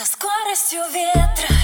Со скоростью ветра